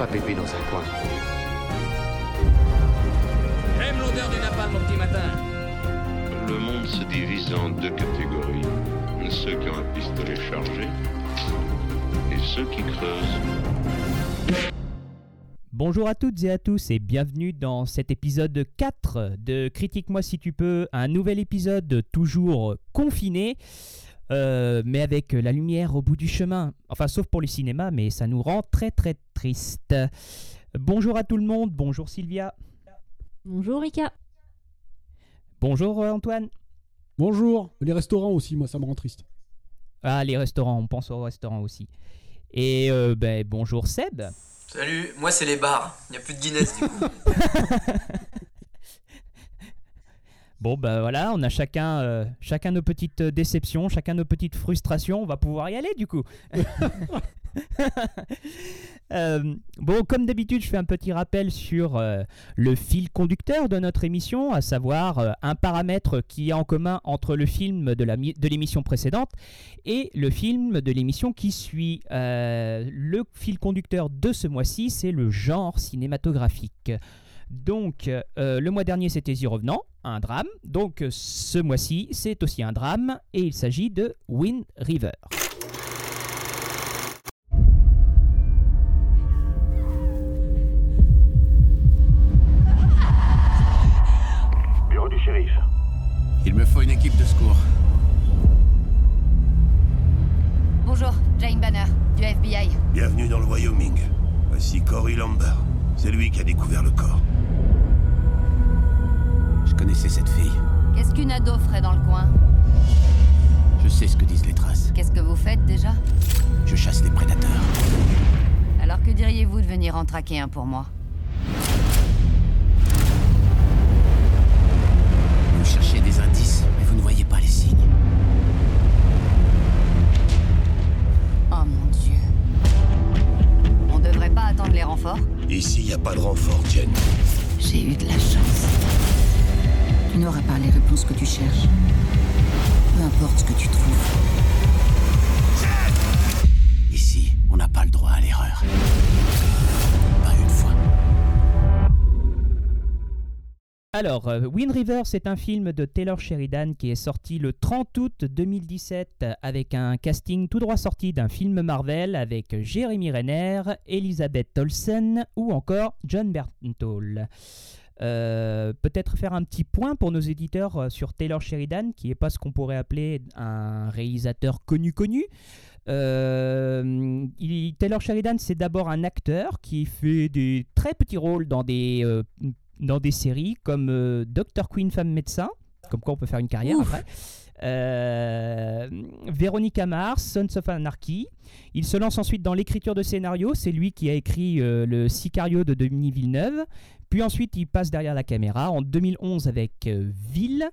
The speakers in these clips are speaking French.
pas pépé dans un coin. J'aime l'odeur du napalm au petit matin. Le monde se divise en deux catégories. Ceux qui ont un pistolet chargé et ceux qui creusent. Bonjour à toutes et à tous et bienvenue dans cet épisode 4 de Critique-moi si tu peux, un nouvel épisode toujours confiné, euh, mais avec la lumière au bout du chemin. Enfin, sauf pour le cinéma, mais ça nous rend très très triste. Bonjour à tout le monde, bonjour Sylvia. Bonjour Rika. Bonjour euh, Antoine. Bonjour. Les restaurants aussi, moi, ça me rend triste. Ah, les restaurants, on pense aux restaurants aussi. Et euh, ben, bonjour Seb. Salut, moi c'est les bars. Il n'y a plus de Guinness du coup. Bon, ben voilà, on a chacun, euh, chacun nos petites déceptions, chacun nos petites frustrations. On va pouvoir y aller du coup. Euh, bon, comme d'habitude, je fais un petit rappel sur euh, le fil conducteur de notre émission, à savoir euh, un paramètre qui est en commun entre le film de l'émission précédente et le film de l'émission qui suit. Euh, le fil conducteur de ce mois-ci, c'est le genre cinématographique. Donc, euh, le mois dernier, c'était The Revenant, un drame. Donc, ce mois-ci, c'est aussi un drame, et il s'agit de Wind River. Traquer un pour moi Vous cherchez des indices, mais vous ne voyez pas les signes. Oh mon dieu. On devrait pas attendre les renforts? Ici, il n'y a pas de renfort, Jen. J'ai eu de la chance. Tu n'auras pas les réponses que tu cherches. Peu importe ce que tu trouves. Alors, euh, Wind River, c'est un film de Taylor Sheridan qui est sorti le 30 août 2017 avec un casting tout droit sorti d'un film Marvel avec Jeremy Renner, Elizabeth Olsen ou encore John Bernthal. Euh, Peut-être faire un petit point pour nos éditeurs euh, sur Taylor Sheridan, qui n'est pas ce qu'on pourrait appeler un réalisateur connu-connu. Taylor Sheridan, c'est d'abord un acteur qui fait des très petits rôles dans des, dans des séries comme euh, Dr. Queen Femme Médecin, comme quoi on peut faire une carrière Ouf. après. Euh, Véronica Mars, Sons of Anarchy. Il se lance ensuite dans l'écriture de scénario. C'est lui qui a écrit euh, le Sicario de Denis Villeneuve. Puis ensuite, il passe derrière la caméra en 2011 avec euh, Ville,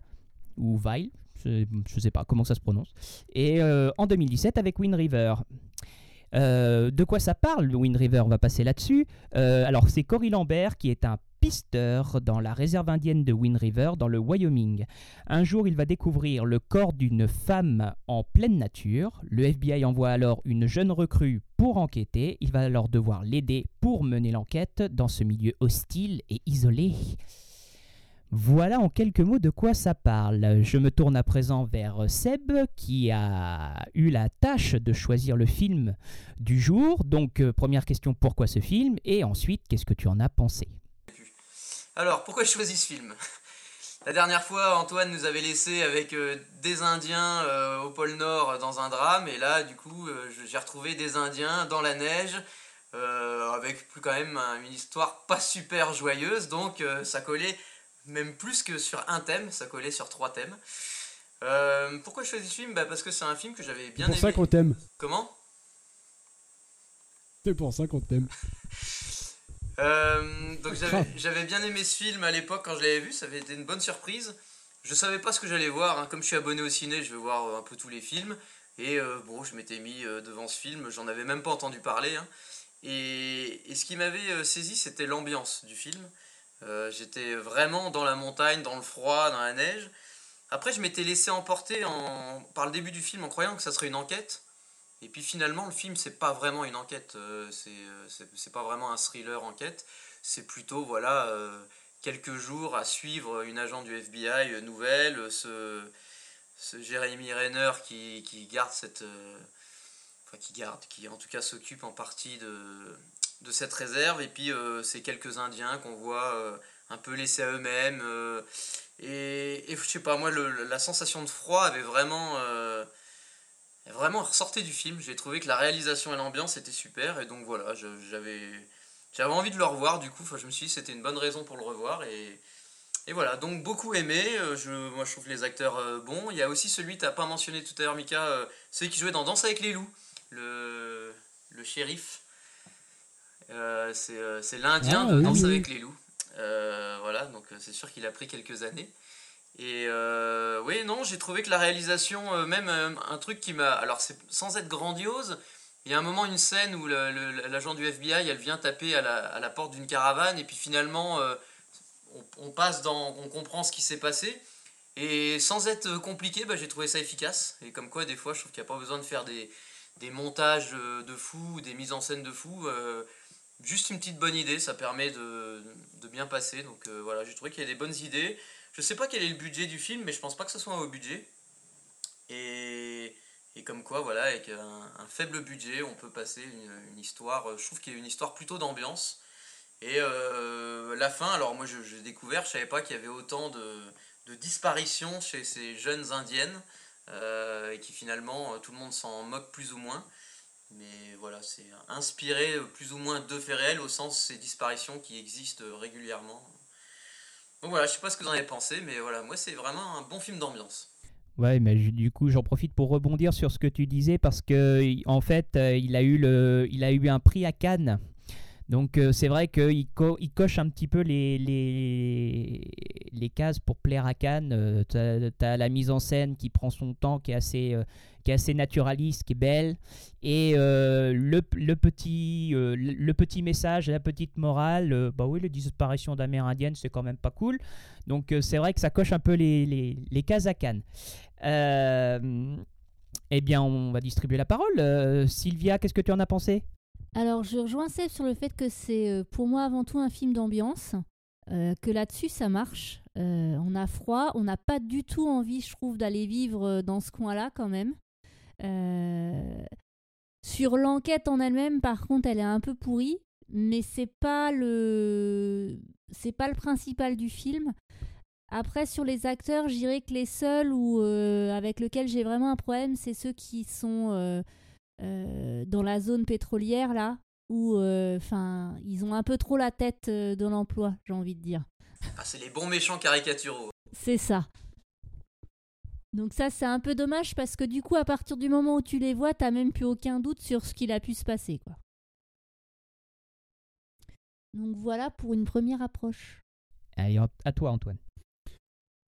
ou Vile, je ne sais pas comment ça se prononce. Et en 2017 avec Wind River. Euh, de quoi ça parle, le Wind River? On va passer là-dessus. Euh, alors, c'est Cory Lambert qui est un dans la réserve indienne de Wind River, dans le Wyoming. Un jour, il va découvrir le corps d'une femme en pleine nature. Le FBI envoie alors une jeune recrue pour enquêter. Il va alors devoir l'aider pour mener l'enquête dans ce milieu hostile et isolé. Voilà en quelques mots de quoi ça parle. Je me tourne à présent vers Seb qui a eu la tâche de choisir le film du jour. Donc euh, première question, pourquoi ce film? Et ensuite, qu'est-ce que tu en as pensé? Alors, pourquoi j'ai choisi ce film? La dernière fois, Antoine nous avait laissé avec euh, des Indiens euh, au pôle Nord euh, dans un drame, et là, du coup, euh, je- j'ai retrouvé des Indiens dans la neige, avec plus quand même un- une histoire pas super joyeuse, donc ça collait même plus que sur un thème, ça collait sur trois thèmes. Pourquoi je choisis ce film? Bah Parce que c'est un film que j'avais bien C'est pour aimé. ça qu'on t'aime. Comment? C'est pour ça qu'on t'aime. Euh, donc j'avais bien aimé ce film à l'époque quand je l'avais vu, ça avait été une bonne surprise. Je savais pas ce que j'allais voir, hein. comme je suis abonné au ciné, je vais voir euh, un peu tous les films. Et euh, bon, je m'étais mis devant ce film, j'en avais même pas entendu parler. hein. Et, et ce qui m'avait saisi, c'était l'ambiance du film. Euh, J'étais vraiment dans la montagne, dans le froid, dans la neige. Après, je m'étais laissé emporter en, par le début du film en croyant que ça serait une enquête. Et puis finalement, le film, c'est pas vraiment une enquête, euh, c'est euh, pas vraiment un thriller enquête, c'est plutôt, voilà, euh, quelques jours à suivre une agent du FBI euh, nouvelle, ce, ce Jeremy Renner qui, qui garde cette. enfin, qui garde, qui en tout cas s'occupe en partie de, de cette réserve, et puis ces quelques Indiens qu'on voit un peu laissés à eux-mêmes. et, et je sais pas, moi, la sensation de froid avait vraiment. Euh, vraiment ressorti du film. J'ai trouvé que la réalisation et l'ambiance étaient super, et donc voilà, j'avais. J'avais envie de le revoir du coup, enfin, je me suis dit que c'était une bonne raison pour le revoir et, et voilà, donc beaucoup aimé, euh, je, moi je trouve les acteurs euh, bons. Il y a aussi celui que tu n'as pas mentionné tout à l'heure Mika, euh, celui qui jouait dans Danse avec les loups, le, le shérif. Euh, c'est l'Indien Ah, de oui, Danse oui. avec les loups. Voilà, donc c'est sûr qu'il a pris quelques années. Et euh, oui, non, j'ai trouvé que la réalisation, euh, même euh, un truc qui m'a... Alors, c'est sans être grandiose, il y a un moment, une scène où l'agent du FBI, elle vient taper à la, à la porte d'une caravane, et puis finalement, on, passe dans... On comprend ce qui s'est passé. Et sans être compliqué, bah, j'ai trouvé ça efficace. Et comme quoi, des fois, je trouve qu'il n'y a pas besoin de faire des, des montages de fou, ou des mises en scène de fou. juste une petite bonne idée, ça permet de, de bien passer. Donc voilà, j'ai trouvé qu'il y a des bonnes idées. Je sais pas quel est le budget du film, mais je pense pas que ce soit un haut budget. Et, comme quoi, voilà, avec un, faible budget, on peut passer une, histoire. euh, Je trouve qu'il y a une histoire plutôt d'ambiance. Et euh, la fin, alors moi je- j'ai découvert, je savais pas qu'il y avait autant de, disparitions chez ces jeunes indiennes, euh, et qui finalement tout le monde s'en moque plus ou moins. Mais voilà, c'est inspiré plus ou moins de faits réels au sens ces disparitions qui existent régulièrement. Voilà, je sais pas ce que vous en avez pensé, mais voilà, moi c'est vraiment un bon film d'ambiance. Ouais, mais du coup, j'en profite pour rebondir sur ce que tu disais parce que en fait, euh, il a eu le, il a eu un prix à Cannes. Donc euh, c'est vrai qu'il co- il coche un petit peu les, cases pour plaire à Cannes. tu as, la mise en scène qui prend son temps, qui est assez, euh, naturaliste, qui est belle. Et euh, le, petit, euh, message, la petite morale, euh, bah oui, les disparitions d'Amérindiennes, c'est quand même pas cool. Donc euh, c'est vrai que ça coche un peu les, cases à Cannes. Euh, eh bien, on va distribuer la parole. Euh, Sylvia, qu'est-ce que tu en as pensé? Alors, je rejoins Seb sur le fait que c'est euh, pour moi avant tout un film d'ambiance, euh, que là-dessus ça marche. Euh, on a froid, on n'a pas du tout envie, je trouve, d'aller vivre dans ce coin-là quand même. Sur l'enquête en elle-même, par contre, elle est un peu pourrie, mais c'est pas le c'est pas le principal du film. Après, sur les acteurs, je dirais que les seuls où, avec lesquels j'ai vraiment un problème, c'est ceux qui sont dans la zone pétrolière, là, où enfin ils ont un peu trop la tête euh, dans l'emploi, j'ai envie de dire. Ah, c'est les bons méchants caricaturaux. C'est ça. Donc ça, c'est un peu dommage parce que du coup, à partir du moment où tu les vois, t'as même plus aucun doute sur ce qu'il a pu se passer, quoi. Donc voilà pour une première approche. Allez, à toi, Antoine.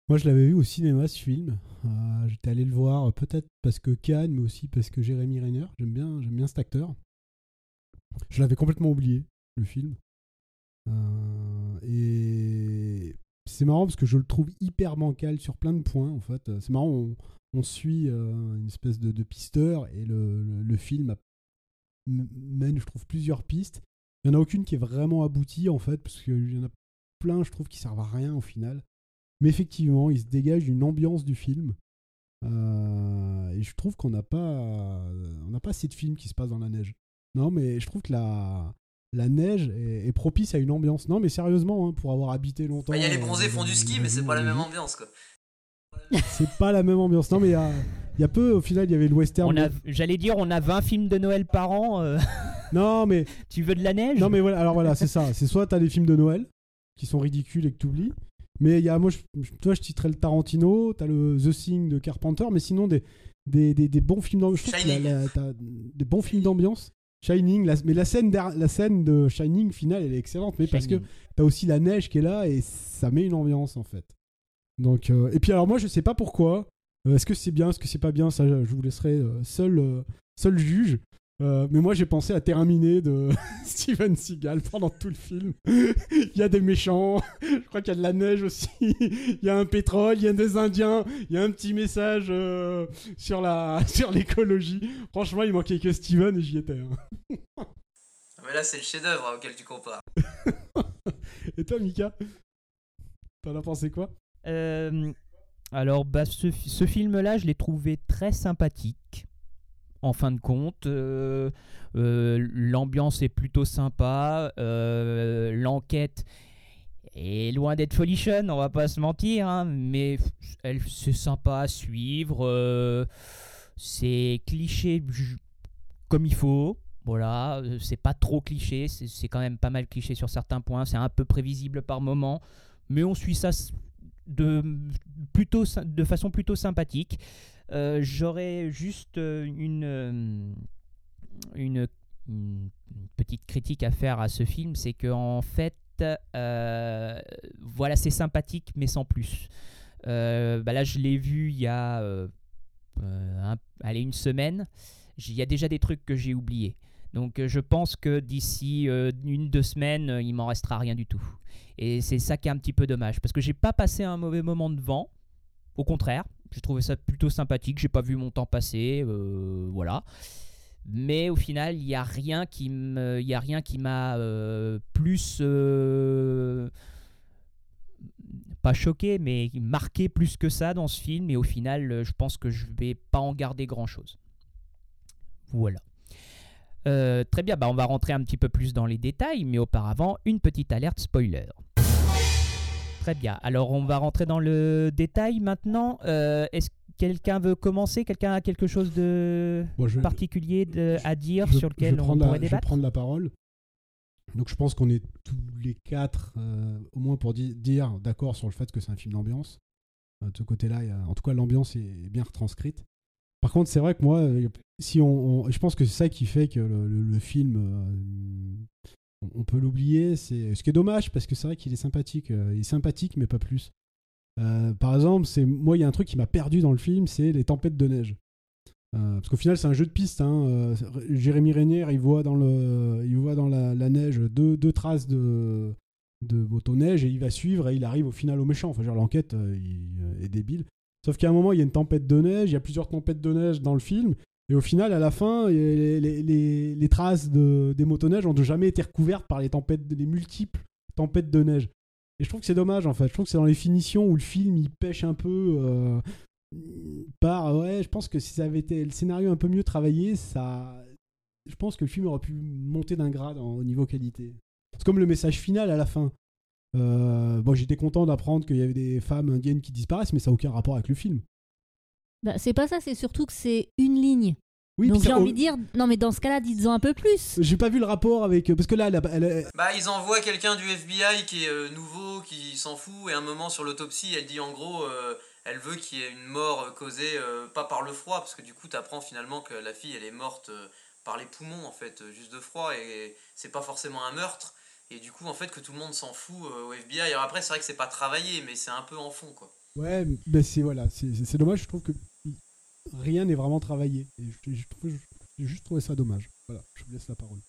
Moi, je l'avais vu au cinéma, ce film. Euh, J'étais allé le voir, euh, peut-être parce que Cannes, mais aussi parce que Jérémy Renner. J'aime bien, bien cet acteur. Je l'avais complètement oublié, le film. Euh, et c'est marrant parce que je le trouve hyper bancal sur plein de points, en fait. C'est marrant, on, suit une espèce de, pisteur et le, le- film mène, je trouve, plusieurs pistes. Il n'y en a aucune qui est vraiment aboutie, en fait, parce qu'il y en a plein, je trouve, qui servent à rien au final. Mais effectivement, il se dégage une ambiance du film. Euh, et je trouve qu'on n'a pas, on n'a pas assez de films qui se passent dans la neige. Non, mais je trouve que la, la neige est, est propice à une ambiance. Non, mais sérieusement, hein, pour avoir habité longtemps. Bah, Il y a les euh, bronzés font du ski, mais c'est pas la même ambiance quoi. C'est pas la même ambiance. Non, mais il y a, il y a peu, au final, il y avait le western. J'allais dire, on a 20 films de Noël par an. euh, Non, mais. tu veux de la neige? Non, mais voilà, alors voilà, c'est ça. C'est soit t'as des films de Noël qui sont ridicules et que t'oublies. Mais il y a, moi, je, toi, je le Tarantino, t'as le The Thing de Carpenter, mais sinon, des, des, des, des bons films d'ambiance. Des bons films d'ambiance. Shining, la- mais la scène, la scène de Shining finale, elle est excellente, mais parce que t'as aussi la neige qui est là et ça met une ambiance en fait. Donc, euh, et puis alors moi, je sais pas pourquoi. Euh, est-ce que c'est bien, est-ce que c'est pas bien? Ça, je vous laisserai euh, seul, seul juge. Euh, mais moi, j'ai pensé à Terminé de Steven Seagal pendant tout le film. il y a des méchants, je crois qu'il y a de la neige aussi, il y a un pétrole, il y a des Indiens, il y a un petit message euh, sur la sur l'écologie. Franchement, il manquait que Steven et j'y étais. hein. Ah, Mais là, c'est le chef-d'œuvre auquel tu compares. Et toi, Mika T'en as pensé quoi? Euh, alors, bah, ce, ce film-là, je l'ai trouvé très sympathique. En fin de compte, Euh, euh, l'ambiance est plutôt sympa. Euh, L'enquête est loin d'être folichonne, on va pas se mentir, hein, mais elle c'est sympa à suivre. c'est cliché comme il faut. Voilà, c'est pas trop cliché, c'est quand même pas mal cliché sur certains points, c'est un peu prévisible par moment, mais on suit ça de, plutôt, de façon plutôt sympathique. Euh, J'aurais juste euh, une, euh, une, petite critique à faire à ce film, c'est que en fait, voilà, c'est sympathique, mais sans plus. Bah là, je l'ai vu il y a allez, une semaine. Il y a déjà des trucs que j'ai oubliés. Donc je pense que d'ici une, deux semaines, il m'en restera rien du tout. Et c'est ça qui est un petit peu dommage. Parce que j'ai pas passé un mauvais moment devant. Au contraire, j'ai trouvé ça plutôt sympathique. J'ai pas vu mon temps passer. euh, voilà. Mais au final, il n'y a rien qui m'a euh, plus euh, pas choqué, mais marqué plus que ça dans ce film. Et au final, je pense que je vais pas en garder grand chose. Voilà. Très bien, bah on va rentrer un petit peu plus dans les détails, mais auparavant, une petite alerte spoiler. Très bien, alors on va rentrer dans le détail maintenant. Euh, Est-ce que quelqu'un veut commencer? Quelqu'un a quelque chose de Bon, je- particulier de- à dire je- sur lequel on la- pourrait Je prendre la parole. Donc je pense qu'on est tous les quatre, euh, au moins pour di- dire d'accord sur le fait que c'est un film d'ambiance. Euh, de ce côté-là, en tout cas, l'ambiance est bien retranscrite. Par contre, c'est vrai que moi, si on, on- je pense que c'est ça qui fait que le, le- le film, euh, on- peut l'oublier. C'est ce qui est dommage parce que c'est vrai qu'il est sympathique. euh, il est sympathique, mais pas plus. Euh, par exemple, c'est moi, il y a un truc qui m'a perdu dans le film, c'est les tempêtes de neige. Euh, parce qu'au final, c'est un jeu de piste. Hein. Jérémy Régnier, il voit dans, la, neige deux, traces de, de motoneige et il va suivre et il arrive au final au méchant. Enfin, genre, l'enquête est débile. Sauf qu'à un moment, il y a une tempête de neige, il y a plusieurs tempêtes de neige dans le film. Et au final, à la fin, les, traces de, des motoneiges ont jamais été recouvertes par les tempêtes, les multiples tempêtes de neige. Et je trouve que c'est dommage en fait. Je trouve que c'est dans les finitions où le film il pêche un peu euh, par. Ouais, je pense que si ça avait été le scénario un peu mieux travaillé, ça. Je pense que le film aurait pu monter d'un grade en- au niveau qualité. C'est comme le message final à la fin. Euh, bon, j'étais content d'apprendre qu'il y avait des femmes indiennes qui disparaissent, mais ça n'a aucun rapport avec le film. Bah, c'est pas ça, c'est surtout que c'est une ligne. Oui, Donc j'ai envie de dire, non mais dans ce cas-là, dites-en un peu plus. J'ai pas vu le rapport avec. Parce que là, elle a- elle a- Bah, ils envoient quelqu'un du FBI qui est euh, nouveau, qui s'en fout, et à un moment sur l'autopsie, elle dit en gros, euh, elle veut qu'il y ait une mort euh, causée euh, pas par le froid, parce que du coup, t'apprends finalement que la fille, elle est morte euh, par les poumons, en fait, euh, juste de froid, et c'est pas forcément un meurtre, et du coup, en fait, que tout le monde s'en fout euh, au FBI. Alors après, c'est vrai que c'est pas travaillé, mais c'est un peu en fond, quoi. Ouais, mais c'est voilà, c'est c'est- c'est dommage. Je trouve que rien n'est vraiment travaillé. Et je- j'ai juste trouvé ça dommage. Voilà, je vous laisse la parole.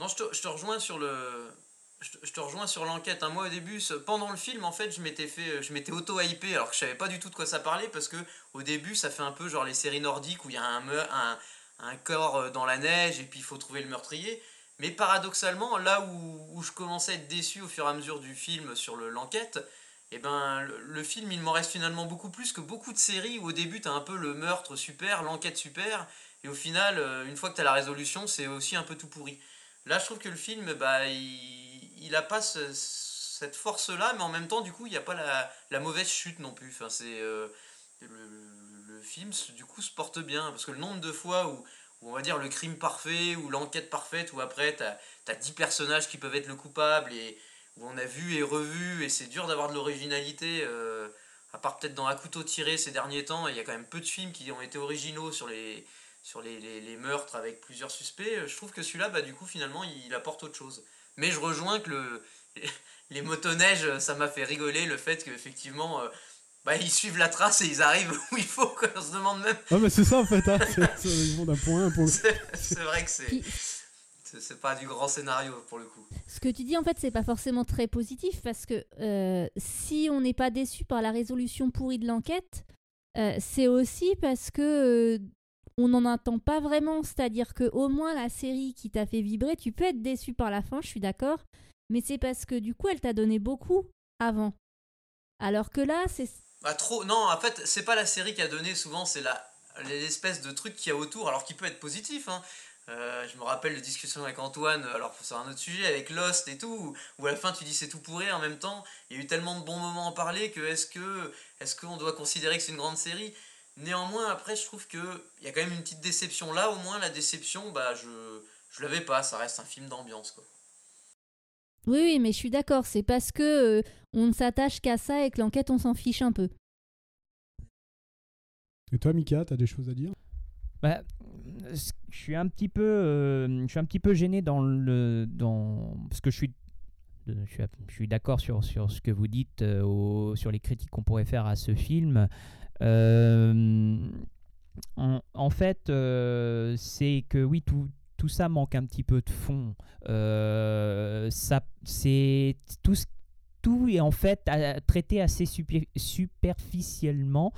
Non, je te, rejoins sur le. Je te, rejoins sur l'enquête. hein. Moi, au début, pendant le film, en fait, je m'étais fait, je m'étais auto-hypé, alors que je savais pas du tout de quoi ça parlait, parce que au début, ça fait un peu genre les séries nordiques où il y a un, un, corps euh, dans la neige et puis il faut trouver le meurtrier. Mais paradoxalement, là où, je commençais à être déçu au fur et à mesure du film sur le- l'enquête, eh ben, le, film, il m'en reste finalement beaucoup plus que beaucoup de séries où au début, tu as un peu le meurtre super, l'enquête super, et au final, euh, une fois que tu as la résolution, c'est aussi un peu tout pourri. Là, je trouve que le film, bah, il, il a pas ce- cette force-là, mais en même temps, du coup, il n'y a pas la, mauvaise chute non plus. Enfin, c'est euh, le, film, du coup, se porte bien parce que le nombre de fois où on va dire le crime parfait ou l'enquête parfaite, où après, tu as, 10 personnages qui peuvent être le coupable et où on a vu et revu, et c'est dur d'avoir de l'originalité. euh, à part peut-être dans Un couteau tiré ces derniers temps, il y a quand même peu de films qui ont été originaux sur les, sur les, les- les meurtres avec plusieurs suspects. Je trouve que celui-là, bah, du coup, finalement, il, il apporte autre chose. Mais je rejoins que le, les motoneiges, ça m'a fait rigoler le fait qu'effectivement, euh, bah, ils suivent la trace et ils arrivent où il faut. Quoi. On se demande même. Ah, mais c'est ça en fait, hein. c'est- c'est- ils vont d'un point à un point. C'est c'est vrai que c'est. C'est pas du grand scénario pour le coup. Ce que tu dis, en fait, c'est pas forcément très positif parce que euh, si on n'est pas déçu par la résolution pourrie de l'enquête, euh, c'est aussi parce que euh, on n'en attend pas vraiment. C'est-à-dire que au moins la série qui t'a fait vibrer, tu peux être déçu par la fin, je suis d'accord, mais c'est parce que du coup, elle t'a donné beaucoup avant. Alors que là, c'est Bah, trop. Non, en fait, c'est pas la série qui a donné souvent, c'est la l'espèce de truc qu'il y a autour, alors qui peut être positif. Hein. Euh, je me rappelle de discussions avec Antoine, alors c'est un autre sujet, avec Lost et tout, où- à la fin tu dis c'est tout pourri en même temps. Il y a eu tellement de bons moments à en parler que est-ce que est-ce qu'on doit considérer que c'est une grande série? Néanmoins, après, je trouve que il y a quand même une petite déception là. Au moins, la déception, bah je je l'avais pas. Ça reste un film d'ambiance quoi. oui, oui, mais je suis d'accord. C'est parce que euh, on ne s'attache qu'à ça et que l'enquête, on s'en fiche un peu. Et toi, Mika, t'as des choses à dire? Bah, je suis un petit peu, euh, je suis un petit peu gêné dans le, dans parce que je suis, euh, je suis, d'accord sur sur ce que vous dites, euh, sur les critiques qu'on pourrait faire à ce film. Euh, en, fait, c'est que oui, tout tout ça manque un petit peu de fond. Ça, c'est tout tout est en fait traité assez super- superficiellement.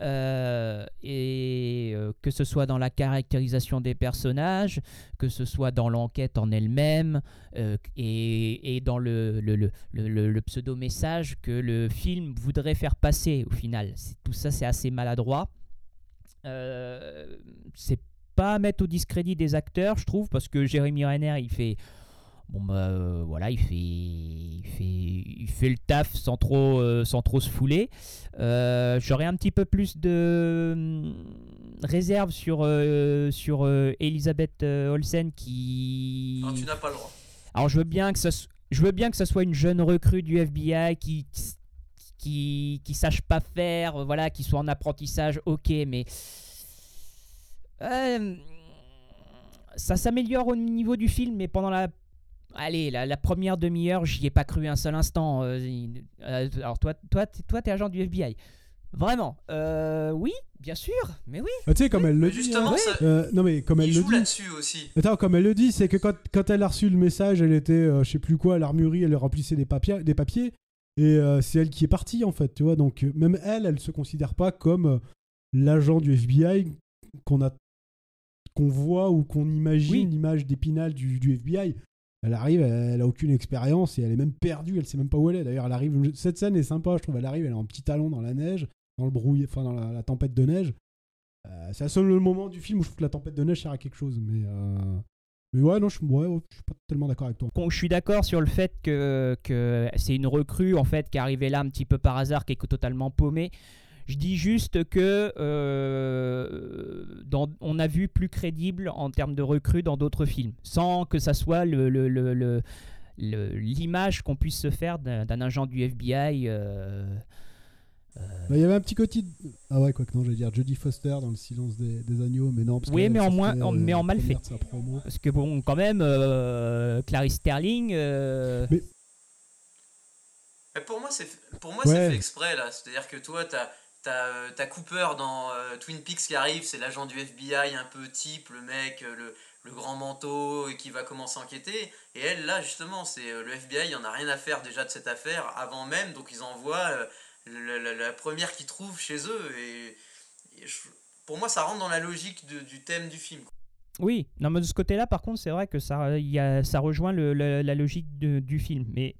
Euh, et euh, que ce soit dans la caractérisation des personnages, que ce soit dans l'enquête en elle-même, euh, et, et dans le, le, le, le- pseudo-message que le film voudrait faire passer au final. Tout ça, c'est assez maladroit. C'est pas à mettre au discrédit des acteurs, je trouve, parce que Jérémy Renner, il fait. Bon bah euh, voilà, il fait, il fait, il fait le taf sans trop, euh, sans trop se fouler. Euh, J'aurais un petit peu plus de hum, réserve sur, sur Elisabeth Olsen qui. Non, tu n'as pas le droit. Alors je veux bien que ça, je veux bien que ce soit une jeune recrue du FBI qui qui qui sache pas faire, voilà, qui soit en apprentissage, ok, mais ça s'améliore au niveau du film, mais pendant la Allez, la, la première demi-heure, j'y ai pas cru un seul instant. euh, euh, alors toi, toi, t'es- toi, t'es agent du FBI. Vraiment euh, Oui, bien sûr, mais oui. Ah, Tu sais, comme elle le dit. justement, hein. ça- Euh, non, mais comme elle Il le joue dit. là-dessus aussi. Attends, comme elle le dit, c'est que quand, quand elle a reçu le message, elle était, euh, je sais plus quoi, à l'armurerie, elle remplissait des papiers, des papiers et euh, c'est elle qui est partie en fait, tu vois. Donc même elle, elle se considère pas comme l'agent du FBI qu'on a, qu'on voit ou qu'on imagine Oui. l'image d'épinal du, du FBI. Elle arrive, elle, a aucune expérience et elle est même perdue, elle sait même pas où elle est. D'ailleurs, elle arrive. Cette scène est sympa, je trouve. Elle arrive, elle est en petit talon dans la neige, dans le brouillard, enfin dans la, tempête de neige. Euh, c'est le seul moment du film où je trouve que la tempête de neige sert à quelque chose, mais. euh, mais ouais, non, je, ouais, je suis pas tellement d'accord avec toi. Je suis d'accord sur le fait que, que c'est une recrue en fait qui est arrivée là un petit peu par hasard, qui est totalement paumée. Je dis juste que euh, dans- on a vu plus crédible en termes de recrue dans d'autres films, sans que ça soit le, le- le- le- le- l'image qu'on puisse se faire d'un, d'un agent du FBI. euh, Bah, Il y avait un petit côté. de- Ah ouais, quoi que non, j'allais dire Jodie Foster dans Le silence des, des agneaux, mais non. Parce Oui, mais en moins- en- euh, mais en mal fait. parce que bon, quand même, euh, Clarice Sterling. euh, Mais- Mais pour moi, c'est pour moi Ouais. c'est fait exprès là. C'est-à-dire que toi, t'as t'as euh, t'as Cooper dans euh, Twin Peaks qui arrive, c'est l'agent du FBI un peu type, le mec, euh, le, le grand manteau et qui va commencer à enquêter. Et elle là justement, c'est le FBI, il en a rien à faire déjà de cette affaire avant même, donc ils envoient la, la première qu'ils trouvent chez eux. Et, pour moi, ça rentre dans la logique de- du thème du film. Oui, non, mais de ce côté-là, par contre, c'est vrai que ça, y a, ça rejoint le- la logique du film. Mais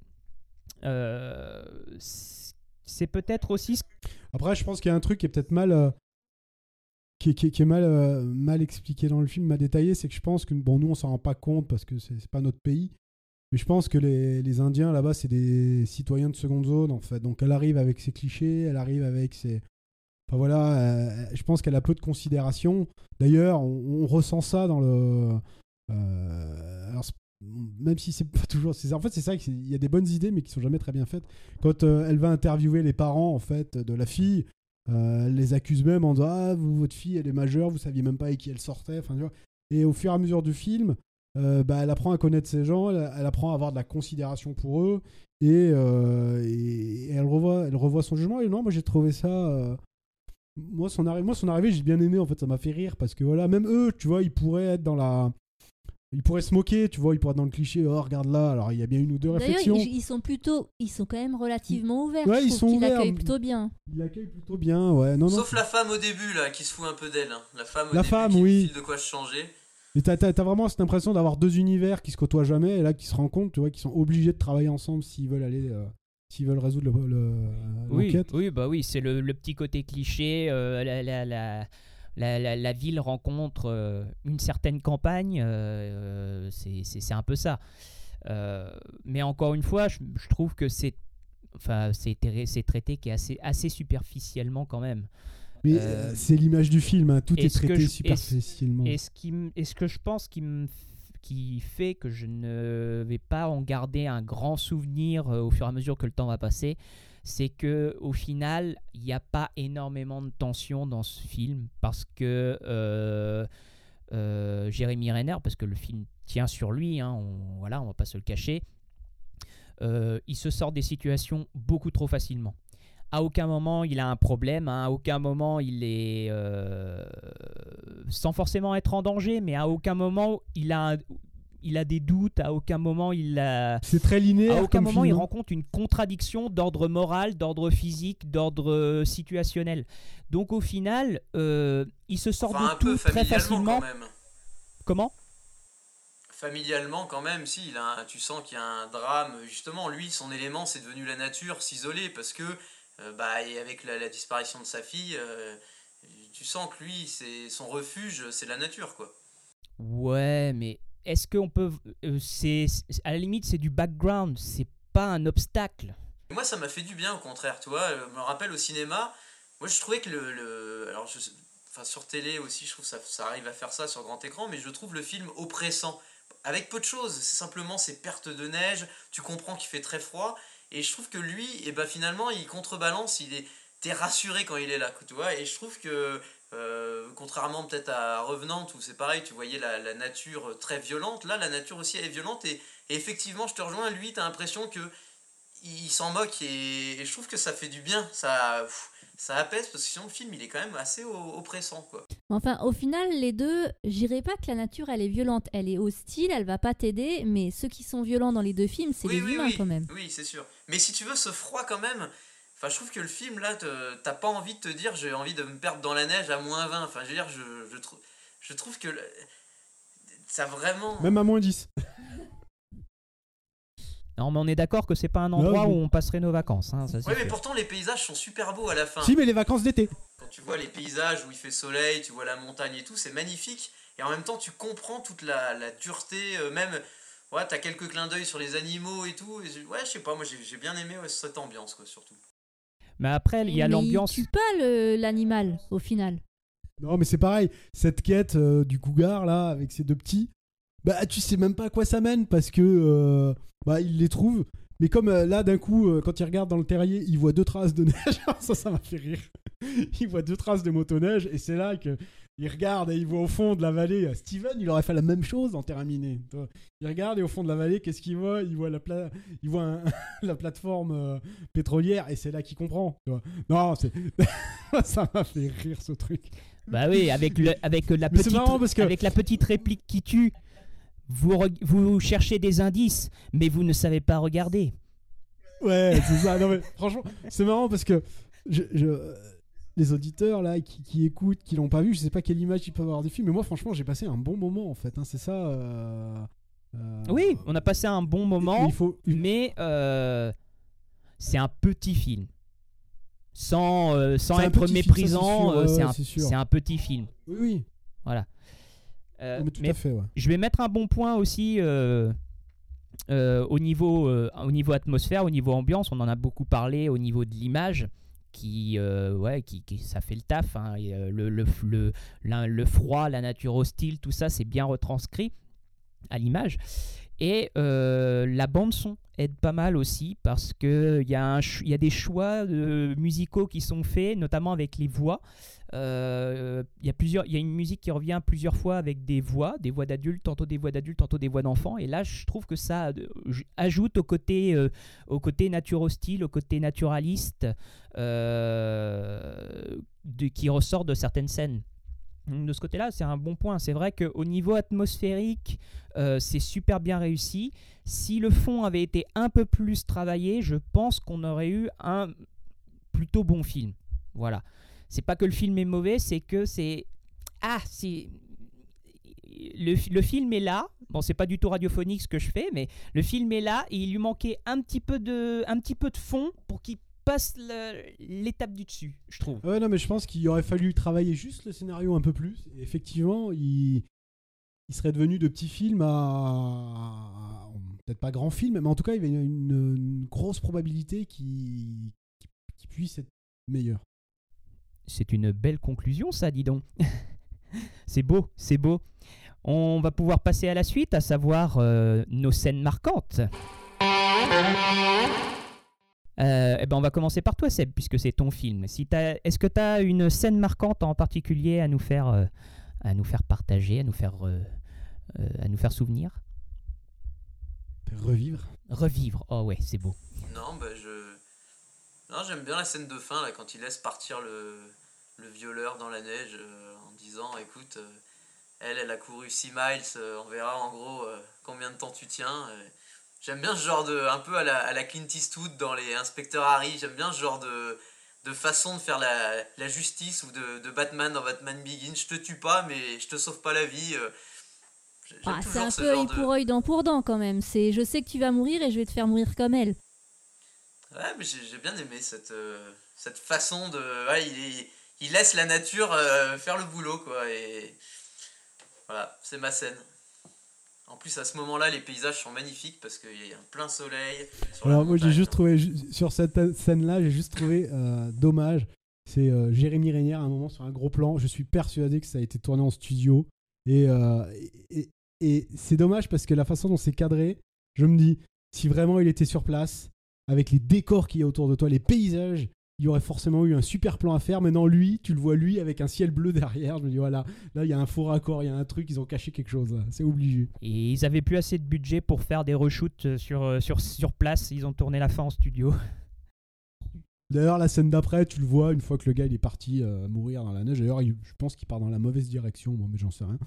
c'est- peut-être aussi. Après, je pense qu'il y a un truc qui est peut-être mal. euh, qui, est- mal, euh, mal expliqué dans le film, mal détaillé, c'est que je pense que, bon, nous, on s'en rend pas compte parce que c'est pas notre pays, mais je pense que les, Indiens là-bas, c'est des citoyens de seconde zone, en fait. Donc, elle arrive avec ses clichés, elle arrive avec ses. Enfin, voilà, euh, je pense qu'elle a peu de considération. D'ailleurs, on, ressent ça dans le. alors, même si c'est pas toujours. c'est- En fait, c'est ça, que c'est- il y a des bonnes idées, mais qui sont jamais très bien faites. Quand euh, elle va interviewer les parents, en fait, de la fille, euh, elle les accuse même en disant Ah, votre fille, elle est majeure, vous saviez même pas avec qui elle sortait. Enfin. Et au fur et à mesure du film, euh, bah, elle apprend à connaître ces gens, elle, apprend à avoir de la considération pour eux. Et, elle, revoit, elle revoit son jugement. Et non, moi j'ai trouvé ça. moi, son moi, son arrivée, j'ai bien aimé. En fait, ça m'a fait rire parce que voilà, même eux, tu vois, ils pourraient être dans la. Ils pourraient se moquer, tu vois, ils pourraient être dans le cliché. Oh, regarde là. Alors, il y a bien une ou deux D'ailleurs, réflexions. ils, ils sont plutôt, ils sont quand même relativement ouverts. Ouais, je ils sont qu'ils ouverts. l'accueillent plutôt bien. Il l'accueille plutôt bien, ouais. Non, non. Sauf la femme au début, là, qui se fout un peu d'elle. hein. La femme au La début femme, qui oui. de quoi se changer. Et t'as, t'as- t'as vraiment cette impression d'avoir deux univers qui se côtoient jamais et là qui se rencontrent, tu vois, qui sont obligés de travailler ensemble s'ils veulent aller, euh, s'ils veulent résoudre le, le- Oui, l'enquête. oui, bah oui, c'est le, le petit côté cliché. euh, la, la, la, la, la- la ville rencontre euh, une certaine campagne. euh, c'est, un peu ça. Euh, mais encore une fois, je, je trouve que c'est, enfin, traité qui est assez, assez superficiellement quand même. Mais Euh, c'est l'image du film, hein, tout est, traité je- superficiellement. Et ce qui, et ce que je pense qui, me qui fait que je ne vais pas en garder un grand souvenir euh, au fur et à mesure que le temps va passer, c'est que au final, il n'y a pas énormément de tension dans ce film parce que euh, euh, Jérémy Renner, parce que le film tient sur lui, hein, on, voilà, on va pas se le cacher, euh, il se sort des situations beaucoup trop facilement. À aucun moment il a un problème, hein, à aucun moment il est sans forcément être en danger, mais à aucun moment il a, un- il a des doutes, à aucun moment il a, C'est très linéaire. à aucun moment film, il rencontre une contradiction d'ordre moral, d'ordre physique, d'ordre euh, situationnel. Donc au final, euh, il se sort Enfin, un de peu tout très facilement. quand même. Comment? Familialement quand même, si, il a un- tu sens qu'il y a un drame. Justement, lui, son élément, c'est devenu la nature, s'isoler, parce que, euh, bah, et avec la, la disparition de sa fille, euh, tu sens que lui, c'est son refuge, c'est la nature, quoi. Ouais, mais est-ce qu'on peut. euh, c'est à la limite, c'est du background, c'est pas un obstacle. Moi, ça m'a fait du bien, au contraire, tu vois. Je me rappelle au cinéma, moi, je trouvais que le. alors, enfin, sur télé aussi, je trouve que ça, ça arrive à faire ça sur grand écran, mais je trouve le film oppressant. Avec peu de choses, c'est simplement ces pertes de neige, tu comprends qu'il fait très froid, et je trouve que lui, et ben finalement, il contrebalance, il est. T'es rassuré quand il est là, tu vois, et je trouve que. Euh, contrairement peut-être à Revenant où c'est pareil, tu voyais la, la nature très violente, là la nature aussi elle est violente et, et effectivement je te rejoins, lui t'as l'impression que il s'en moque et, et je trouve que ça fait du bien, ça, ça apaise parce que sinon le film il est quand même assez oppressant quoi. Enfin, au final, les deux, j'irais pas que la nature, elle est violente. Elle est hostile, elle va pas t'aider, mais ceux qui sont violents dans les deux films, c'est oui, les oui, humains oui, quand même. Oui, c'est sûr. Mais si tu veux ce froid quand même, enfin je trouve que le film là, t'as pas envie de te dire j'ai envie de me perdre dans la neige à moins 20. Enfin je veux dire, je, je, trou- je trouve que le- ça vraiment... Même à moins 10. Non, mais on est d'accord que c'est pas un endroit où on passerait nos vacances. hein, ça, Ouais mais sûr. pourtant les paysages sont super beaux à la fin. Si, mais les vacances d'été. Quand tu vois les paysages où il fait soleil, tu vois la montagne et tout, c'est magnifique. Et en même temps, tu comprends toute la, la dureté, euh, même. Ouais, t'as quelques clins d'œil sur les animaux et tout. et je- ouais, je sais pas, moi j'ai bien aimé ouais, cette ambiance, quoi, surtout. Mais après, il y a l'ambiance. Il tue pas le- l'animal, au final. Non, mais c'est pareil. Cette quête euh, du cougar, là, avec ses deux petits, bah, tu sais même pas à quoi ça mène parce que euh, bah, il les trouve. Mais comme euh, là, d'un coup, euh, quand il regarde dans le terrier, il voit deux traces de neige. ça, ça m'a fait rire. Il voit deux traces de motoneige et c'est là que il regarde et il voit au fond de la vallée. euh, Steven, il aurait fait la même chose en terminé. Tu vois. Il regarde et au fond de la vallée, qu'est-ce qu'il voit? Il voit la, pla- il voit un- la plateforme euh, pétrolière et c'est là qu'il comprend. tu vois. Non, c'est ça m'a fait rire ce truc. Bah oui, avec, le, avec, la petite, marrant parce que- avec la petite réplique qui tue, vous, cherchez des indices, mais vous ne savez pas regarder. Ouais, c'est ça. Non, mais franchement, c'est marrant parce que je, je- les auditeurs là qui, qui écoutent, qui l'ont pas vu, je sais pas quelle image ils peuvent avoir du film, mais moi, franchement, j'ai passé un bon moment en fait. hein, c'est ça. euh, euh, Oui, on a passé un bon moment, Il faut. mais euh, c'est un petit film. Sans, sans être méprisant, c'est un, petit film. Oui, oui. Voilà. Mais tout mais à fait, ouais. je vais mettre un bon point aussi au, niveau, au niveau atmosphère, au niveau ambiance. On en a beaucoup parlé au niveau de l'image. Qui, euh, ouais, qui, qui- ça fait le taf. hein. Euh, le, le, le, le froid, la nature hostile, tout ça, c'est bien retranscrit à l'image. Et euh, la bande son aide pas mal aussi parce que il y, a y a des choix musicaux qui sont faits, notamment avec les voix. Euh, Il y a y a une musique qui revient plusieurs fois avec des voix, des voix d'adultes, tantôt des voix d'adultes, tantôt des voix d'enfants. Et là, je trouve que ça euh, ajoute au côté, au côté au côté naturaliste qui ressort de certaines scènes. De ce côté-là, c'est un bon point. C'est vrai qu'au niveau atmosphérique, euh, c'est super bien réussi. Si le fond avait été un peu plus travaillé, je pense qu'on aurait eu un plutôt bon film. Voilà. C'est pas que le film est mauvais, c'est que c'est. Ah, c'est. Le, le film est là. Bon, c'est pas du tout radiophonique ce que je fais, mais le film est là et il lui manquait un petit peu de, un petit peu de fond pour qu'il passe l'étape du dessus, je trouve. Ouais, non, mais je pense qu'il aurait fallu travailler juste le scénario un peu plus. Et effectivement, il, il serait devenu de petits films à. Peut-être pas grand film, mais en tout cas, il y avait une, une grosse probabilité qu'il puisse être meilleur. C'est une belle conclusion, ça, dis donc. c'est beau, c'est beau. On va pouvoir passer à la suite, à savoir euh, nos scènes marquantes. Euh, eh ben on va commencer par toi, Seb, puisque c'est ton film. Si Est-ce que tu as une scène marquante en particulier à nous faire, euh, à nous faire partager, à nous faire, euh, euh, à nous faire souvenir? Revivre? Revivre, oh ouais, c'est beau. Non, bah je. Non, j'aime bien la scène de fin, là, quand il laisse partir le, le violeur dans la neige euh, en disant écoute, euh, elle, elle a couru 6 miles, euh, on verra en gros euh, combien de temps tu tiens. euh. J'aime bien ce genre de. un peu à la, à la Clint Eastwood dans les inspecteurs Harry, j'aime bien ce genre de, de façon de faire la, la justice ou de, de Batman dans Batman Begins. Je te tue pas, mais je te sauve pas la vie. euh. Ah, c'est un ce peu œil de- pour œil, dent pour dent quand même. C'est je sais que tu vas mourir et je vais te faire mourir comme elle. Ouais, mais j'ai bien aimé cette, euh, cette façon de. ouais, il, il laisse la nature euh, faire le boulot, quoi. Et voilà, c'est ma scène. En plus, à ce moment-là, les paysages sont magnifiques parce qu'il y a un plein soleil. Sur Alors moi j'ai juste trouvé sur cette scène-là, j'ai juste trouvé euh, dommage. C'est euh, Jérémy Régnier à un moment sur un gros plan. Je suis persuadé que ça a été tourné en studio et, euh, et, et c'est dommage parce que la façon dont c'est cadré, je me dis si vraiment il était sur place avec les décors qu'il y a autour de toi, les paysages, il y aurait forcément eu un super plan à faire. Maintenant lui, tu le vois lui avec un ciel bleu derrière. Je me dis voilà, là il y a un faux raccord, il y a un truc, ils ont caché quelque chose. C'est obligé. Et ils avaient plus assez de budget pour faire des reshoots euh, euh, sur, sur place. Ils ont tourné la fin en studio. D'ailleurs, la scène d'après, tu le vois une fois que le gars il est parti euh, mourir dans la neige. D'ailleurs, il- je pense qu'il part dans la mauvaise direction, moi, mais j'en sais rien.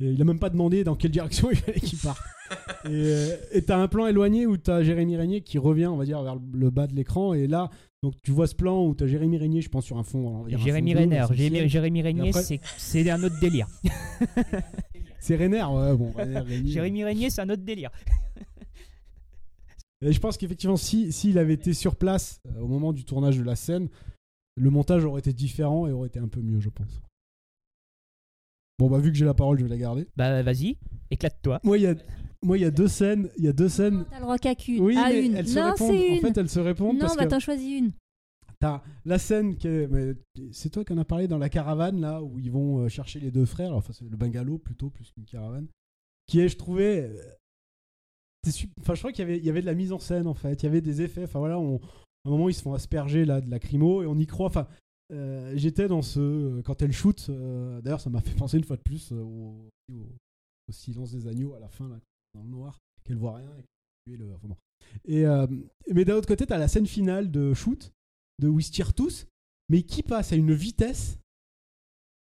Et il a même pas demandé dans quelle direction il fallait qu'il parte. et euh, et t'as un plan éloigné où t'as Jérémy Régnier qui revient, on va dire, vers le bas de l'écran. Et là, donc tu vois ce plan où t'as Jérémy Régnier, je pense, sur un fond. Jérémy Renner. Jérémy, Régnier, après- c'est- c'est un autre délire. C'est Renner, ouais, bon. Régnier. Jérémy Régnier, c'est un autre délire. Et je pense qu'effectivement, si s'il avait été sur place euh, au moment du tournage de la scène, le montage aurait été différent et aurait été un peu mieux, je pense. Bon, bah, vu que j'ai la parole, je vais la garder. Bah vas-y, éclate-toi. Moi, il y a, moi, il y a deux scènes. Il y a deux scènes. T'as le droit qu'à qu'une. Oui, à mais une. elles se non, répondent. En une. fait, elles se répondent non, parce bah que t'en choisis une. t'as la scène qui est. C'est toi qui en as parlé dans la caravane là où ils vont euh, chercher les deux frères. Alors, Enfin, c'est le bungalow plutôt plus qu'une caravane. Qui est, je trouvais. Euh, Enfin, je crois qu'il y avait, il y avait de la mise en scène en fait. Il y avait des effets. Enfin voilà, à un moment ils se font asperger là de lacrymo et on y croit. Enfin, euh, j'étais dans ce quand elle shoot. euh, D'ailleurs, ça m'a fait penser une fois de plus euh, au, silence des agneaux à la fin là, dans le noir, qu'elle voit rien et le. enfin. Et euh, mais d'un autre côté, t'as la scène finale de shoot de où tous, mais qui passe à une vitesse.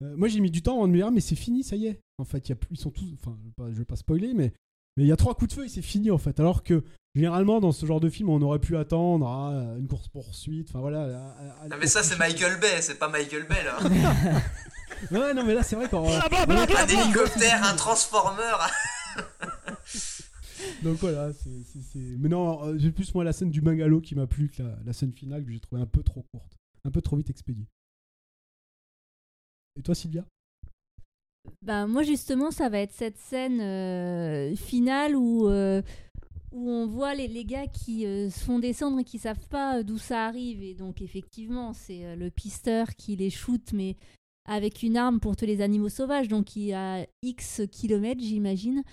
Euh, moi, j'ai mis du temps avant de me dire, mais c'est fini, ça y est. En fait, y a plus, ils sont tous. Enfin, je vais pas spoiler, mais mais il y a trois coups de feu et c'est fini en fait. Alors que généralement dans ce genre de film, on aurait pu attendre à une course poursuite. Enfin voilà. à- à- Ah, mais ça, c'est Michael Bay, c'est pas Michael Bay là. Ouais, non, mais là c'est vrai qu'on. un hélicoptère, un transformer. Donc voilà, c'est. Mais non, euh, c'est plus moi la scène du bungalow qui m'a plu que la, la scène finale que j'ai trouvé un peu trop courte, un peu trop vite expédiée. Et toi, Sylvia? Bah, moi, justement, ça va être cette scène euh, finale où, euh, où on voit les, les gars qui euh, se font descendre et qui savent pas d'où ça arrive. Et donc, effectivement, c'est euh, le pisteur qui les shoot, mais avec une arme pour tous les animaux sauvages, donc il y a X kilomètres, j'imagine.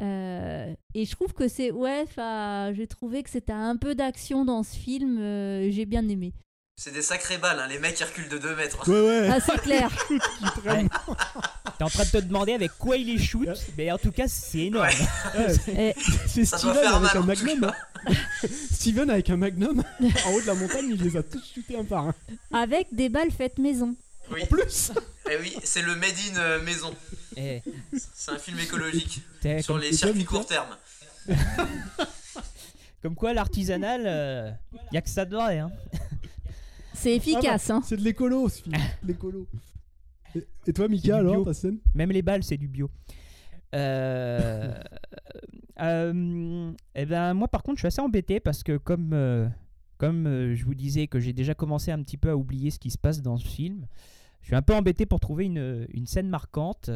Euh, et je trouve que c'est. Ouais, enfin, j'ai trouvé que c'était un peu d'action dans ce film. euh, j'ai bien aimé. C'est des sacrées balles, hein, les mecs ils reculent de 2 mètres. Ouais, ouais. Ah, c'est clair. T'es en train de te demander avec quoi il les shoot, mais en tout cas, c'est énorme. Eh, C'est Steven avec un magnum. hein. Steven avec un magnum en haut de la montagne, il les a tous shootés un par un. avec des balles faites maison. Oui. En plus Eh oui, c'est le Made in euh, maison. Eh, C'est un film écologique sur comme, les circuits court terme. comme quoi, l'artisanal, euh, y a que ça de vrai. Hein. C'est efficace, Ah bah, hein. C'est de l'écolo ce film. de l'écolo. Et, et toi, Mika, alors, bio. ta scène Même les balles, c'est du bio. Euh, euh, eh ben, moi, par contre, je suis assez embêté parce que, comme, euh, comme je vous disais que j'ai déjà commencé un petit peu à oublier ce qui se passe dans ce film, je suis un peu embêté pour trouver une, une scène marquante.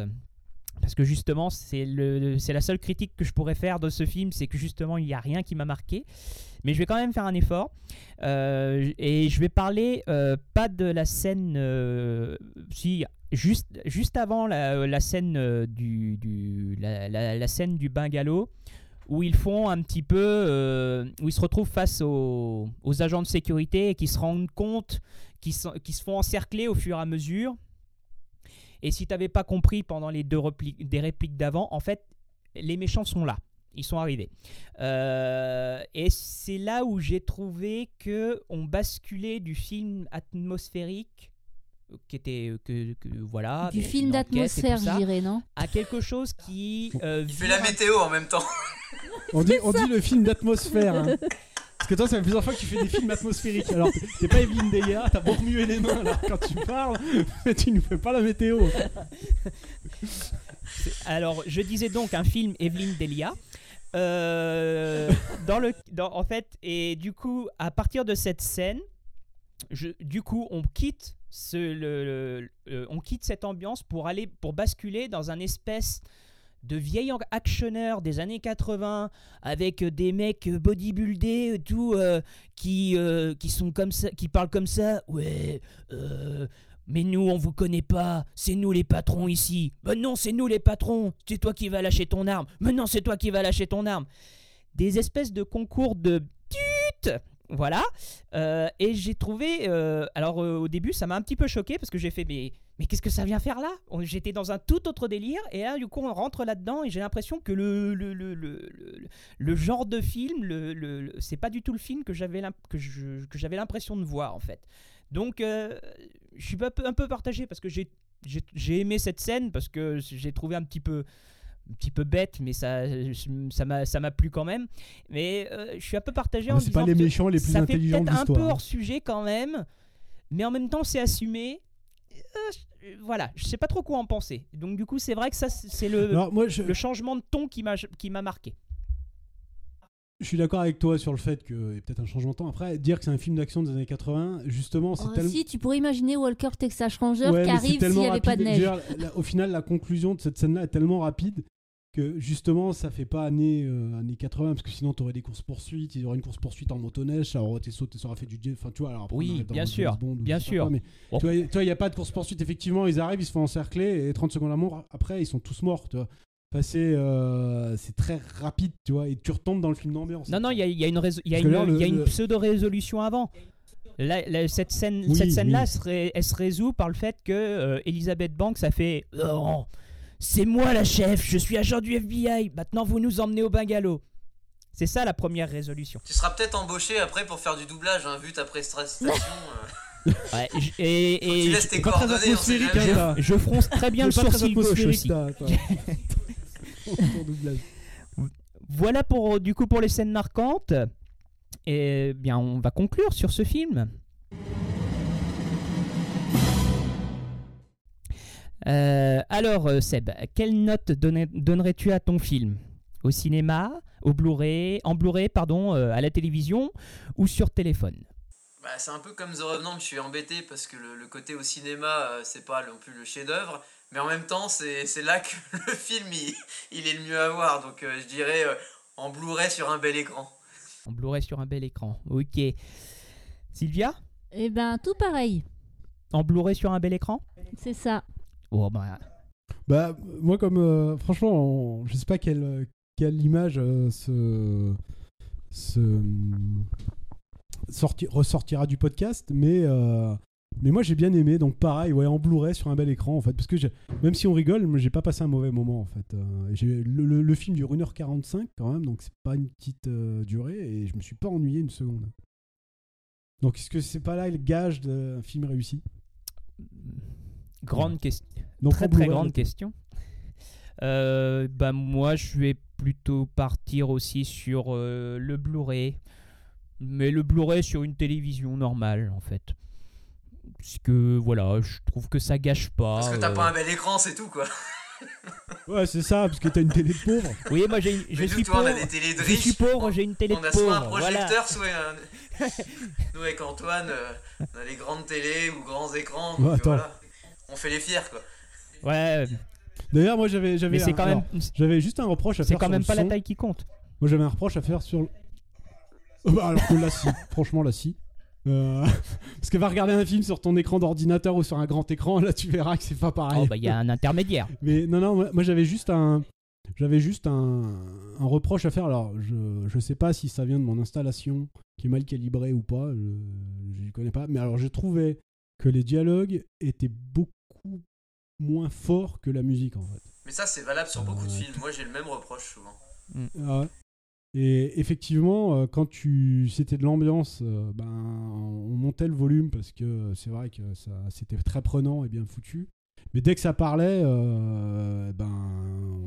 Parce que justement, c'est le, c'est la seule critique que je pourrais faire de ce film, c'est que justement, il n'y a rien qui m'a marqué. Mais je vais quand même faire un effort. Euh, et je vais parler euh, pas de la scène. euh, si, juste, juste avant la, la scène euh, du, du- la, scène du bungalow, où ils font un petit peu. euh, où ils se retrouvent face aux, agents de sécurité et qui se rendent compte qu'ils sont- qu'ils se font encercler au fur et à mesure. Et si tu n'avais pas compris pendant les deux répliques, des répliques d'avant, en fait, les méchants sont là. Ils sont arrivés. Euh, et c'est là où j'ai trouvé que on basculait du film atmosphérique, euh, qui était euh, que, que- voilà, Du film d'atmosphère, je dirais, non à quelque chose qui euh, Il fait la météo en même temps. On dit, on dit le film d'atmosphère. hein. Parce que toi, ça fait plusieurs fois que tu fais des films atmosphériques. Alors, t'es- t'es pas Evelyne Delia, t'as beau remuer les mains là, quand tu parles, mais tu nous fais pas la météo. Alors, je disais donc un film Evelyne Delia. Euh, dans le, dans- en fait, et du coup, à partir de cette scène, je, du coup, on quitte euh, on quitte cette ambiance pour aller, pour basculer dans un espèce de vieil actionneur des années 80 avec des mecs bodybuildés et tout euh, qui euh, qui sont comme ça qui parlent comme ça ouais euh, mais nous, on vous connaît pas. C'est nous les patrons ici. Mais non, c'est nous les patrons. C'est toi qui vas lâcher ton arme. Mais non, c'est toi qui vas lâcher ton arme. Des espèces de concours de tut. Voilà. Euh, et j'ai trouvé. euh, alors, euh, au début, ça m'a un petit peu choqué parce que j'ai fait. Mais, mais qu'est-ce que ça vient faire là? J'étais dans un tout autre délire. Et là, du coup, on rentre là-dedans et j'ai l'impression que le, le, le, le, le- genre de film, le, le- c'est pas du tout le film que j'avais l'impression de voir en fait. Donc, je suis un peu, un peu partagé parce que j'ai aimé cette scène parce que j'ai trouvé un petit peu petit peu bête mais ça ça m'a ça m'a plu quand même mais euh, je suis un peu partagé Ah, en c'est pas disant les que méchants les plus ça fait intelligents de peut-être un peu hein. hors sujet quand même mais en même temps c'est assumé Euh, je- voilà je sais pas trop quoi en penser donc du coup c'est vrai que ça c'est le Alors, moi, je, le changement de ton qui m'a qui m'a marqué je suis d'accord avec toi sur le fait qu'il y a peut-être un changement de temps. Après, dire que c'est un film d'action des années 80, justement, c'est Oh, tellement. Si, tu pourrais imaginer Walker Texas Ranger Ouais, qui arrive s'il n'y avait pas de neige. Dire, la- au final, la conclusion de cette scène-là est tellement rapide que justement, ça fait pas années, euh, années 80, parce que sinon, tu aurais des courses-poursuites, il y aurait une course-poursuite en motoneige, ça aurait été sauté, ça aurait fait du. Enfin, tu vois, alors après, Oui, bien sûr, bien sûr. mais Bon. tu vois, il n'y a pas de course-poursuite, effectivement, ils arrivent, ils se font encercler, et 30 secondes à mort, après, ils sont tous morts, tu vois. Enfin, c'est, euh, c'est très rapide, tu vois, et tu retombes dans le film d'ambiance. Non, non, il y a, y une, rés- il y a Parce que une, là, le- il y a une le- pseudo-résolution avant. Là, cette scène, Oui, cette scène-là, oui. elle se résout par le fait que euh, Elizabeth Banks a fait Oh, C'est moi la chef, je suis agent du FBI, maintenant vous nous emmenez au bungalow. C'est ça la première résolution. Tu seras peut-être embauché après pour faire du doublage, hein, vu ta prestation. euh. Ouais, j- et, Faut que et tu laisses tes pas très coordonnées, on sait atmosphérique, jamais. hein, je, je fronce très bien le C'est pas très sourcil gauche atmosphérique, aussi. ton doublage. Voilà pour du coup pour les scènes marquantes. Et bien, on va conclure sur ce film. Euh, alors, euh, Seb, quelle note donnerais-tu à ton film? Au cinéma, au Blu-ray, en Blu-ray, pardon, euh, à la télévision ou sur téléphone? Bah, c'est un peu comme The Revenant, je suis embêté parce que le, le côté au cinéma, euh, c'est pas non plus le chef-d'œuvre, mais en même temps, c'est c'est là que le film il, il est le mieux à voir. Donc, euh, je dirais euh, en Blu-ray sur un bel écran. En Blu-ray sur un bel écran. Ok. Sylvia? Eh ben, tout pareil. En Blu-ray sur un bel écran? C'est ça. Oh, bah, Bah, moi, comme. euh, franchement, je sais pas quelle, quelle image euh, se. sorti- ressortira du podcast, mais. euh, mais moi j'ai bien aimé, donc pareil, ouais, en Blu-ray sur un bel écran en fait, parce que même si on rigole, j'ai pas passé un mauvais moment en fait. Euh, le, le- film dure 1h45 quand même, donc c'est pas une petite euh, durée, et je me suis pas ennuyé une seconde. Donc est-ce que c'est pas là le gage d'un film réussi? Grande question. Très très grande question. Euh, bah moi je vais plutôt partir aussi sur euh, le Blu-ray, mais le Blu-ray sur une télévision normale en fait. Parce que voilà, je trouve que ça gâche pas. Parce que t'as euh. pas un bel écran, c'est tout quoi. Ouais, c'est ça, parce que t'as une télé de pauvre. Oui, moi j'ai, une- je Mais suis nous, toi, on pauvre. a des télés de je suis riches. pauvre, j'ai une télé On de a pauvre. soit un voilà. projecteur, soit un... Nous avec Antoine, euh, on a les grandes télés ou grands écrans. Ouais, donc, attends. voilà. On fait les fiers quoi. Ouais, D'ailleurs, moi j'avais j'avais c'est quand alors, même, j'avais juste un reproche à c'est faire quand sur même pas la taille qui compte. Moi j'avais un reproche à faire sur le... Euh, bah, alors que là si, franchement là si. Euh, Parce que va regarder un film sur ton écran d'ordinateur ou sur un grand écran, là tu verras que c'est pas pareil. Oh bah il y a un intermédiaire. Mais non, non, moi, moi, j'avais juste un... J'avais juste un, un reproche à faire. Alors, je, je sais pas si ça vient de mon installation qui est mal calibrée ou pas, je ne connais pas. Mais alors, je trouvais que les dialogues étaient beaucoup moins forts que la musique en fait. Mais ça, c'est valable sur beaucoup de Euh, films. Moi, j'ai le même reproche souvent. Ah ouais. Et effectivement, euh, quand tu c'était de l'ambiance, euh, ben on montait le volume parce que c'est vrai que ça c'était très prenant et bien foutu. Mais dès que ça parlait, euh, ben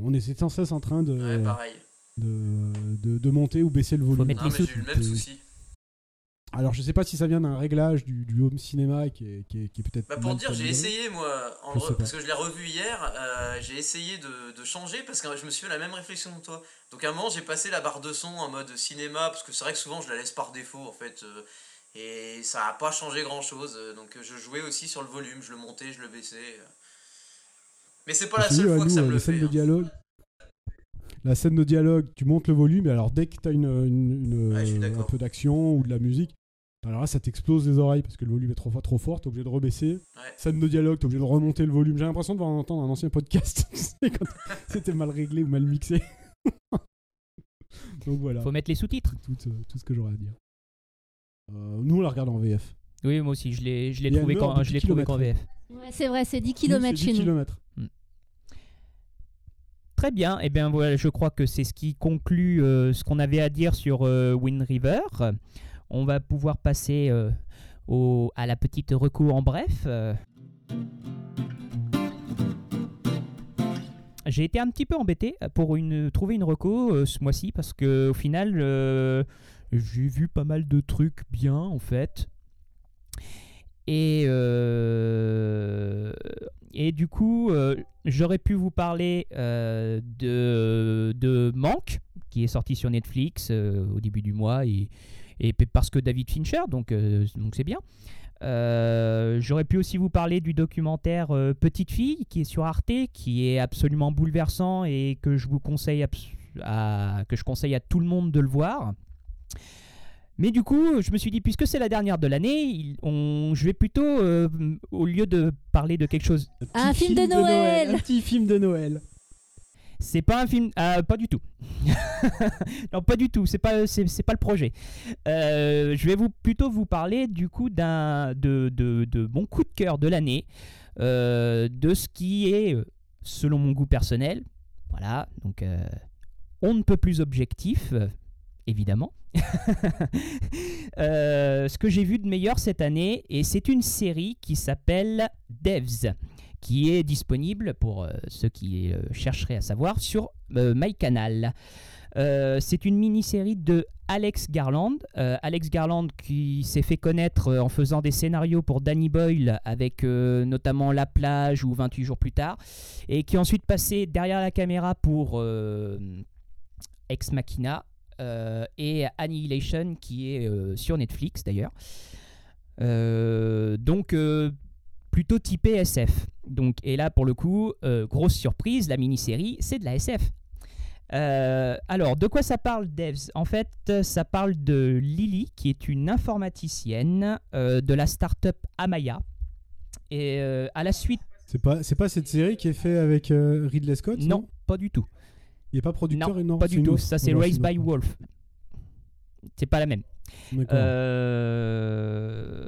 on était sans cesse en train de Ouais, pareil. de, de, de monter ou baisser le volume. mettre Non, les mais j'ai eu le même souci. Alors je sais pas si ça vient d'un réglage du, du home cinéma qui est, qui est, qui est peut-être. Bah pour dire, j'ai essayé moi, en re- parce que je l'ai revu hier, euh, j'ai essayé de, de changer parce que je me suis fait la même réflexion que toi. Donc à un moment, j'ai passé la barre de son en mode cinéma parce que c'est vrai que souvent je la laisse par défaut en fait. euh, et ça a pas changé grand chose. donc euh, je jouais aussi sur le volume, je le montais, je le baissais. Mais c'est pas la seule fois que nous, ça euh, me le scène fait. de hein. dialogue. La scène de dialogue, tu montes le volume, et alors dès que tu as une, une- une, Ouais, je suis un peu d'action ou de la musique, alors là ça t'explose les oreilles parce que le volume est trop, fort- trop fort, t'es obligé de rebaisser. Ouais. Scène de dialogue, t'es obligé de remonter le volume. J'ai l'impression de voir entendre un ancien podcast, quand c'était mal réglé ou mal mixé. Donc voilà, Faut mettre les sous-titres. tout, euh, tout ce que j'aurais à dire. Euh, nous on la regarde en VF. Oui, moi aussi, je l'ai, je trouvé quand, je l'ai 10 trouvé qu'en. VF. Ouais, c'est vrai, c'est 10 Nous, km chez 10 nous. kilomètres. Très bien. Et bien voilà, je crois que c'est ce qui conclut euh, ce qu'on avait à dire sur euh, Wind River. On va pouvoir passer euh, au, à la petite recours en bref. Euh, J'ai été un petit peu embêté pour trouver une reco euh, ce mois-ci parce que au final, j'ai vu pas mal de trucs bien en fait. Et, et du coup, j'aurais pu vous parler de, de Manque, qui est sorti sur Netflix au début du mois, et, et parce que David Fincher, donc euh, donc c'est bien. Euh, j'aurais pu aussi vous parler du documentaire euh, Petite fille, qui est sur Arte, qui est absolument bouleversant et que je vous conseille à, que je conseille à tout le monde de le voir. Mais du coup, je me suis dit, puisque c'est la dernière de l'année, je vais plutôt, euh, au lieu de parler de quelque chose Un film de Noël. Un petit film de Noël. C'est pas un film. ah, pas du tout. non, pas du tout. C'est pas, c'est, pas le projet. Euh, je vais vous plutôt vous parler du coup d'un de, de, de mon coup de cœur de l'année, euh, de ce qui est, euh, selon mon goût personnel, voilà. Donc, euh, on ne peut plus objectif, euh, évidemment. Euh, ce que j'ai vu de meilleur cette année, et c'est une série qui s'appelle Devs qui est disponible pour euh, ceux qui euh, chercheraient à savoir sur euh, MyCanal. C'est une mini-série de Alex Garland. Alex Garland qui s'est fait connaître en faisant des scénarios pour Danny Boyle avec notamment La plage ou 28 jours plus tard et qui est ensuite passé derrière la caméra pour Ex Machina et Annihilation qui est sur Netflix d'ailleurs. Donc plutôt typé SF. Donc, et là, pour le coup, euh, grosse surprise, la mini-série, c'est de la SF. Euh, alors, de quoi ça parle, Devs? En fait, ça parle de Lily, qui est une informaticienne euh, de la start-up Amaya, Et à la suite, C'est pas, c'est pas cette série qui est faite avec Ridley Scott non, pas du tout. Il est pas producteur Non, et non pas du tout. Ça, c'est Raised by. Wolf. C'est pas la même. Euh,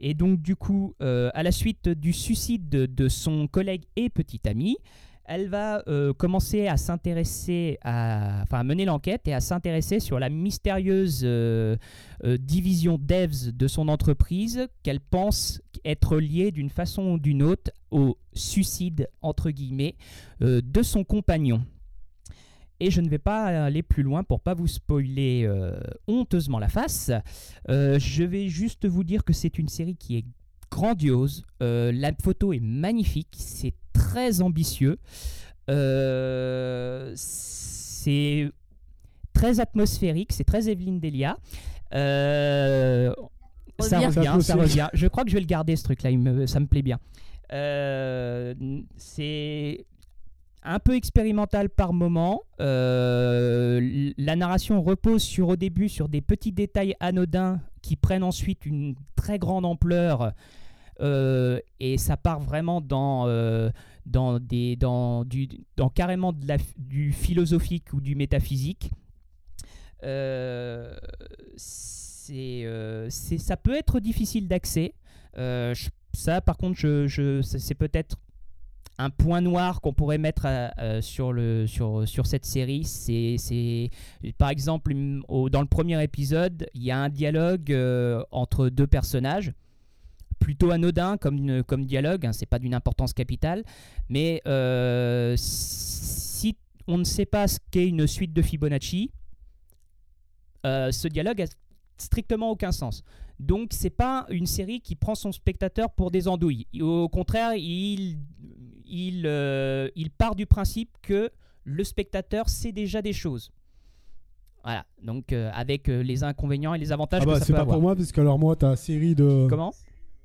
et donc, du coup, euh, à la suite du suicide de, son collègue et petit ami, elle va euh, commencer à s'intéresser à. Enfin, mener l'enquête et à s'intéresser sur la mystérieuse division devs de son entreprise qu'elle pense être liée d'une façon ou d'une autre au suicide, entre guillemets, de son compagnon. Et je ne vais pas aller plus loin pour pas vous spoiler euh, honteusement la face. Euh, je vais juste vous dire que c'est une série qui est grandiose. Euh, la photo est magnifique, c'est très ambitieux. C'est très atmosphérique, c'est très Evelyne Delia. Ça Revient. ça revient. Je crois que je vais le garder ce truc-là, me- ça me plaît bien. C'est un peu expérimental par moment. Euh, la narration repose sur au début sur des petits détails anodins qui prennent ensuite une très grande ampleur. Euh, et ça part vraiment dans, euh, dans, des, dans, du, dans carrément de la, du philosophique ou du métaphysique. C'est, ça peut être difficile d'accès. Ça, par contre, je, je, c'est peut-être un point noir qu'on pourrait mettre à- euh, sur, cette série. C'est, par exemple, dans le premier épisode, il y a un dialogue euh, entre deux personnages plutôt anodin comme, dialogue, hein, c'est pas d'une importance capitale, mais euh, si on ne sait pas ce qu'est une suite de Fibonacci, euh, ce dialogue a strictement aucun sens. Donc c'est pas une série qui prend son spectateur pour des andouilles. Au contraire, il, il, euh, il part du principe que le spectateur sait déjà des choses. Voilà, donc euh, avec euh, les inconvénients et les avantages Ah bah c'est pas avoir. pour moi parce que alors moi ta série de Comment?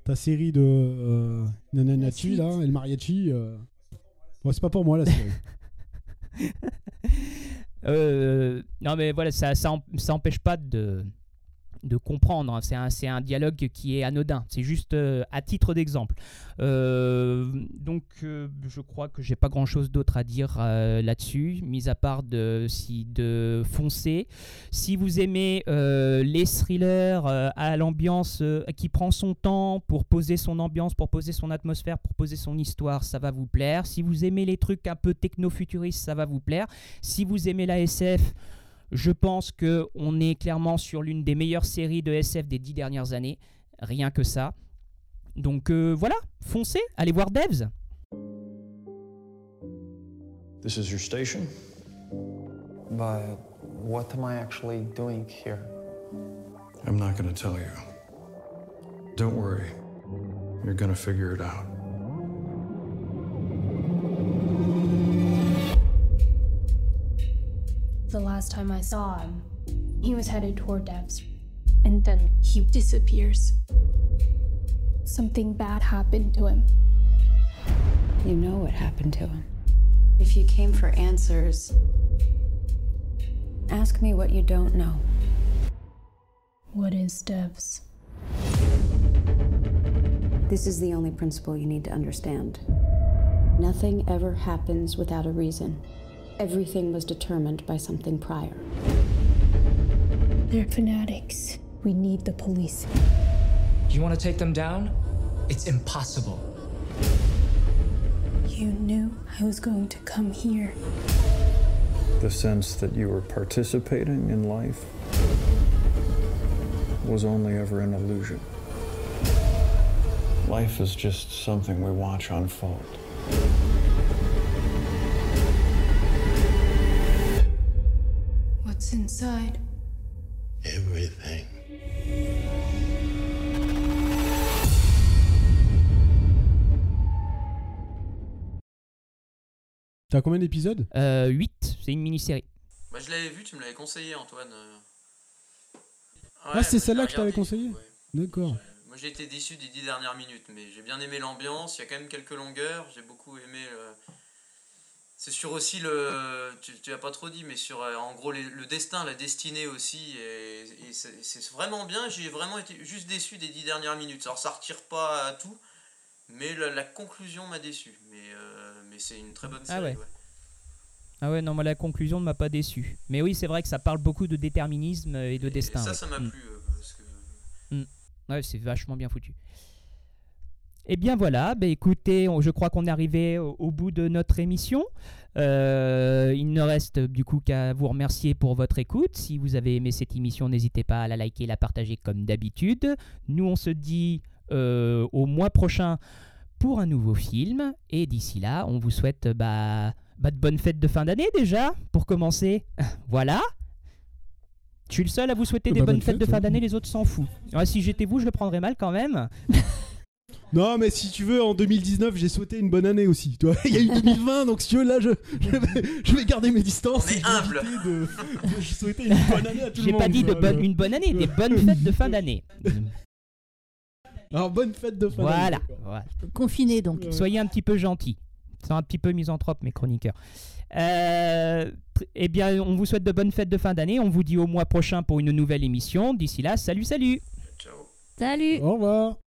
ta série de euh, Nananachi là, El Mariachi. Euh... ouais, c'est pas pour moi la série. Euh, non, mais voilà, ça, ça, ça empêche pas de, de comprendre. hein. C'est un, un dialogue qui est anodin. C'est juste euh, à titre d'exemple. Euh, donc, euh, je crois que j'ai pas grand chose d'autre à dire là-dessus, mis à part de, si, de foncer. Si vous aimez les thrillers à l'ambiance qui prend son temps pour poser son ambiance, pour poser son atmosphère, pour poser son histoire, ça va vous plaire. Si vous aimez les trucs un peu techno-futuristes, ça va vous plaire. Si vous aimez la SF, je pense que on est clairement sur l'une des meilleures séries de SF des dix dernières années. Rien que ça. Donc euh, voilà, foncez, allez voir Devs. This is your station? But what am I actually doing here? I'm not gonna tell you. Don't worry. You're gonna figure it out. Last time I saw him, he was headed toward Devs. And then he disappears. Something bad happened to him. You know what happened to him. If you came for answers, ask me what you don't know. What is Devs? This is the only principle you need to understand. Nothing ever happens without a reason. Everything was determined by something prior. They're fanatics. We need the police. You want to take them down? It's impossible. You knew I was going to come here. The sense that you were participating in life was only ever an illusion. Life is just something we watch unfold. Inside? Everything. T'as combien d'épisodes? Euh, 8, c'est une mini-série. Bah, je l'avais vu, tu me l'avais conseillé, Antoine. euh. Ah, c'est bah, celle-là que je t'avais conseillé ouais. D'accord. Moi j'ai été déçu des dix dernières minutes, mais j'ai bien aimé l'ambiance, il y a quand même quelques longueurs, j'ai beaucoup aimé... euh, C'est sur aussi le... Tu, tu as pas trop dit, mais sur euh, en gros les- le destin, la destinée aussi, et, et c'est vraiment bien, j'ai vraiment été juste déçu des dix dernières minutes. Alors ça retire pas à tout, Mais la, la conclusion m'a déçu. Mais, euh, mais c'est une très bonne Ah série. ouais. ouais. Ah ouais, non, moi la conclusion ne m'a pas déçu. Mais oui, c'est vrai que ça parle beaucoup de déterminisme et de Et destin. ça, ouais. ça m'a Mm. plu. euh, parce que... Mm. Ouais, c'est vachement bien foutu. Eh bien voilà, bah écoutez, on- je crois qu'on est arrivé au, au bout de notre émission. Euh, il ne reste du coup qu'à vous remercier pour votre écoute. Si vous avez aimé cette émission, n'hésitez pas à la liker, la partager comme d'habitude. Nous, on se dit euh, au mois prochain pour un nouveau film. Et d'ici là, on vous souhaite bah, bah, de bonnes fêtes de fin d'année déjà, pour commencer. voilà. Je suis le seul à vous souhaiter Eh des bah, bonnes bonne fêtes de fin d'année, les autres s'en foutent. Ouais, si j'étais vous, je le prendrais mal quand même. Non, mais si tu veux, en 2019, j'ai souhaité une bonne année aussi. Il y a eu 2020, donc si tu veux, là, je, je, vais, je vais garder mes distances. On est humble. de souhaiter une bonne année à tout le J'ai monde. pas dit de bonne- une bonne année, des bonnes fêtes de fin d'année. Alors, bonne fête de fin Voilà. d'année. voilà. Confiné donc. Soyez un petit peu gentils. C'est un petit peu misanthrope, mes chroniqueurs. Euh, eh bien, on vous souhaite de bonnes fêtes de fin d'année. On vous dit au mois prochain pour une nouvelle émission. D'ici là, salut, salut Ciao. Salut Au revoir.